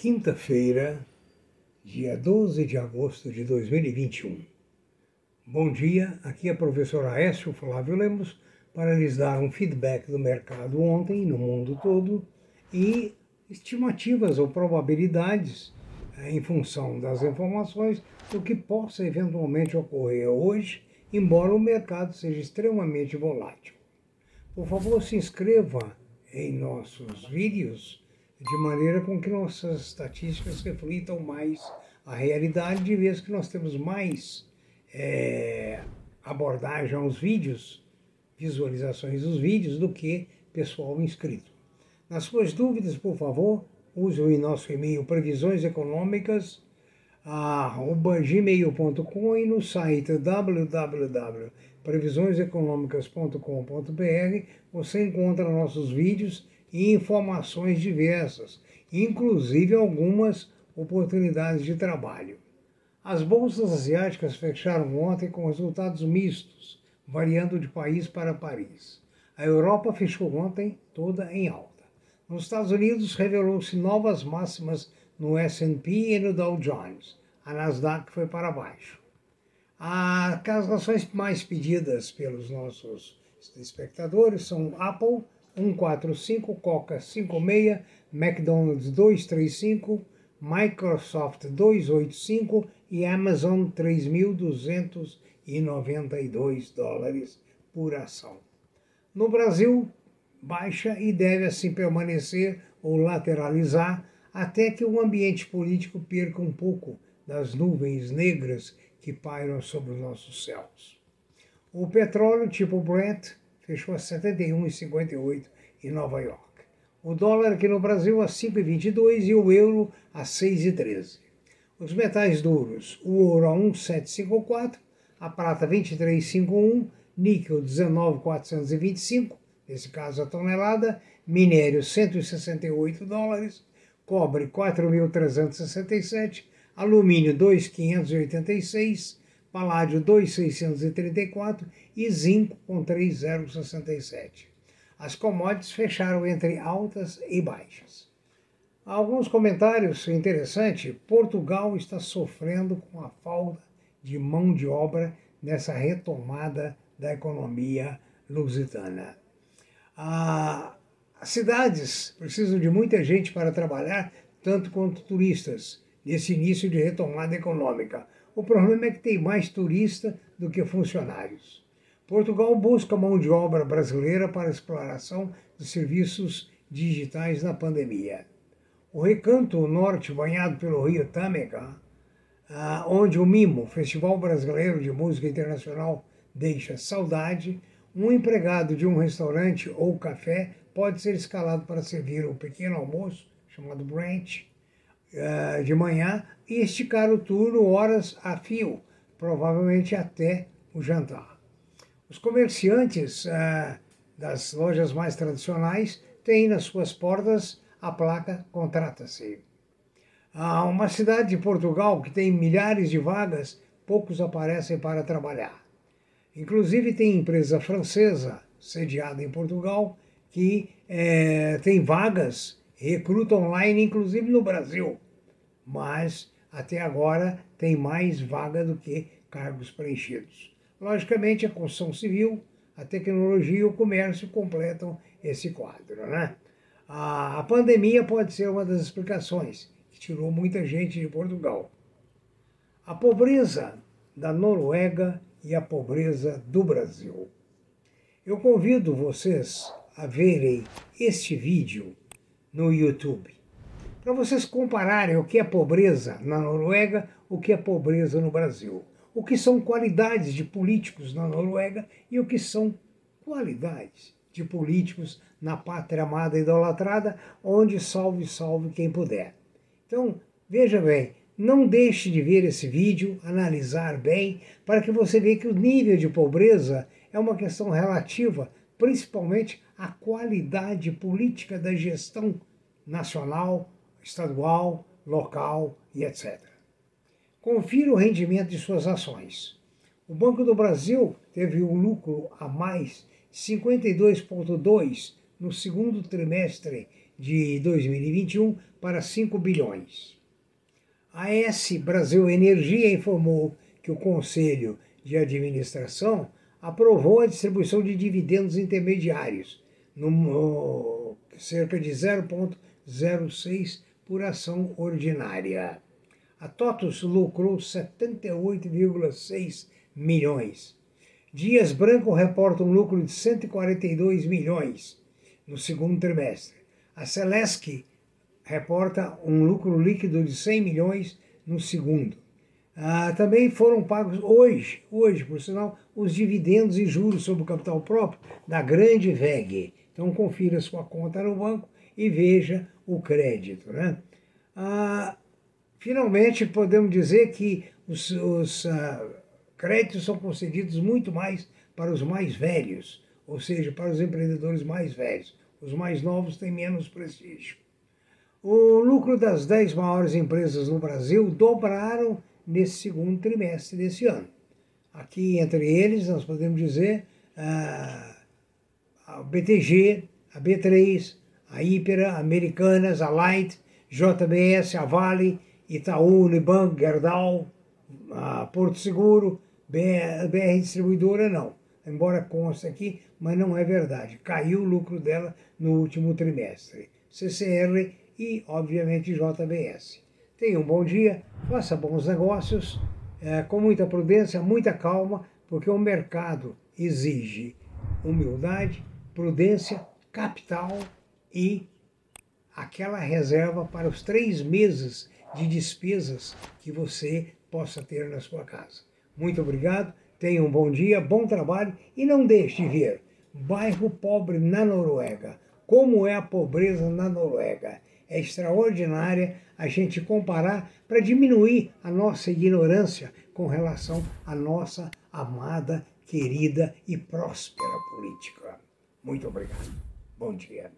quinta-feira, dia 12 de agosto de 2021. Bom dia, aqui é o professor Aécio Flávio Lemos para lhes dar um feedback do mercado ontem no mundo todo e estimativas ou probabilidades eh, em função das informações do que possa eventualmente ocorrer hoje, embora o mercado seja extremamente volátil. Por favor, se inscreva em nossos vídeos de maneira com que nossas estatísticas reflitam mais a realidade, de vez que nós temos mais é, abordagem aos vídeos, visualizações dos vídeos, do que pessoal inscrito. Nas suas dúvidas, por favor, use o nosso e-mail previsioneseconômicas@gmail.com e no site www.previsioneseconomicas.com.br você encontra nossos vídeos e informações diversas, inclusive algumas oportunidades de trabalho. As bolsas asiáticas fecharam ontem com resultados mistos, variando de país para país. A Europa fechou ontem toda em alta. Nos Estados Unidos revelou-se novas máximas no S&P e no Dow Jones. A Nasdaq foi para baixo. As ações mais pedidas pelos nossos espectadores são Apple 145, Coca 56, McDonald's 235, Microsoft 285 e Amazon 3.292 dólares por ação. No Brasil, baixa e deve assim permanecer ou lateralizar até que o ambiente político perca um pouco das nuvens negras que pairam sobre os nossos céus. O petróleo tipo Brent fechou a 71,58 em Nova York. O dólar aqui no Brasil a 5,22 e o euro a 6,13. Os metais duros, o ouro a 1,754, a prata 23,51, níquel 19,425, nesse caso a tonelada, minério 168 dólares, cobre 4.367, alumínio 2.586, paládio 2,634 e zinco com 3,067. As commodities fecharam entre altas e baixas. Alguns comentários interessantes. Portugal está sofrendo com a falta de mão de obra nessa retomada da economia lusitana. Ah, as cidades precisam de muita gente para trabalhar, tanto quanto turistas, nesse início de retomada econômica. O problema é que tem mais turista do que funcionários. Portugal busca mão de obra brasileira para exploração de serviços digitais na pandemia. O Recanto Norte, banhado pelo rio Tâmega, ah, onde o MIMO, Festival Brasileiro de Música Internacional, deixa saudade, um empregado de um restaurante ou café pode ser escalado para servir um pequeno almoço, chamado brunch, uh, de manhã e esticar o turno horas a fio, provavelmente até o jantar. Os comerciantes uh, das lojas mais tradicionais têm nas suas portas a placa Contrata-se. Há uma cidade de Portugal que tem milhares de vagas, poucos aparecem para trabalhar. Inclusive tem empresa francesa sediada em Portugal que é, tem vagas, recruta online, inclusive no Brasil. Mas até agora tem mais vaga do que cargos preenchidos. Logicamente, a construção civil, a tecnologia e o comércio completam esse quadro. Né? A, a pandemia pode ser uma das explicações que tirou muita gente de Portugal. A pobreza da Noruega e a pobreza do Brasil. Eu convido vocês a verem este vídeo no YouTube, para vocês compararem o que é pobreza na Noruega, o que é pobreza no Brasil, o que são qualidades de políticos na Noruega e o que são qualidades de políticos na pátria amada e idolatrada, onde salve, salve quem puder. Então, veja bem, não deixe de ver esse vídeo, analisar bem, para que você veja que o nível de pobreza é uma questão relativa, principalmente à qualidade política da gestão nacional, estadual, local e etc. Confira o rendimento de suas ações. O Banco do Brasil teve um lucro a mais 52,2 no segundo trimestre de 2021 para 5 bilhões. A S Brasil Energia informou que o Conselho de Administração aprovou a distribuição de dividendos intermediários, no, cerca de 0,06 por ação ordinária. A TOTUS lucrou 78,6 milhões. Dias Branco reporta um lucro de 142 milhões no segundo trimestre. A Celesc reporta um lucro líquido de 100 milhões no segundo. Ah, também foram pagos hoje, hoje, por sinal, os dividendos e juros sobre o capital próprio da grande VEG. Então confira sua conta no banco e veja o crédito. Né? Ah, finalmente, podemos dizer que os, os ah, créditos são concedidos muito mais para os mais velhos, ou seja, para os empreendedores mais velhos. Os mais novos têm menos prestígio. O lucro das 10 maiores empresas no Brasil dobraram nesse segundo trimestre desse ano. Aqui, entre eles, nós podemos dizer ah, a BTG, a B3, a Ípera, Americanas, a Light, JBS, a Vale, Itaú, Unibanco, Gerdau, a Porto Seguro, BR, BR Distribuidora, não. Embora conste aqui, mas não é verdade. Caiu o lucro dela no último trimestre. CCR e, obviamente, JBS. Tenha um bom dia, faça bons negócios, é, com muita prudência, muita calma, porque o mercado exige humildade, prudência, capital e aquela reserva para os três meses de despesas que você possa ter na sua casa. Muito obrigado, tenha um bom dia, bom trabalho e não deixe de ver bairro pobre na Noruega. Como é a pobreza na Noruega? É extraordinária a gente comparar para diminuir a nossa ignorância com relação à nossa amada, querida e próspera política. Muito obrigado. Bom dia.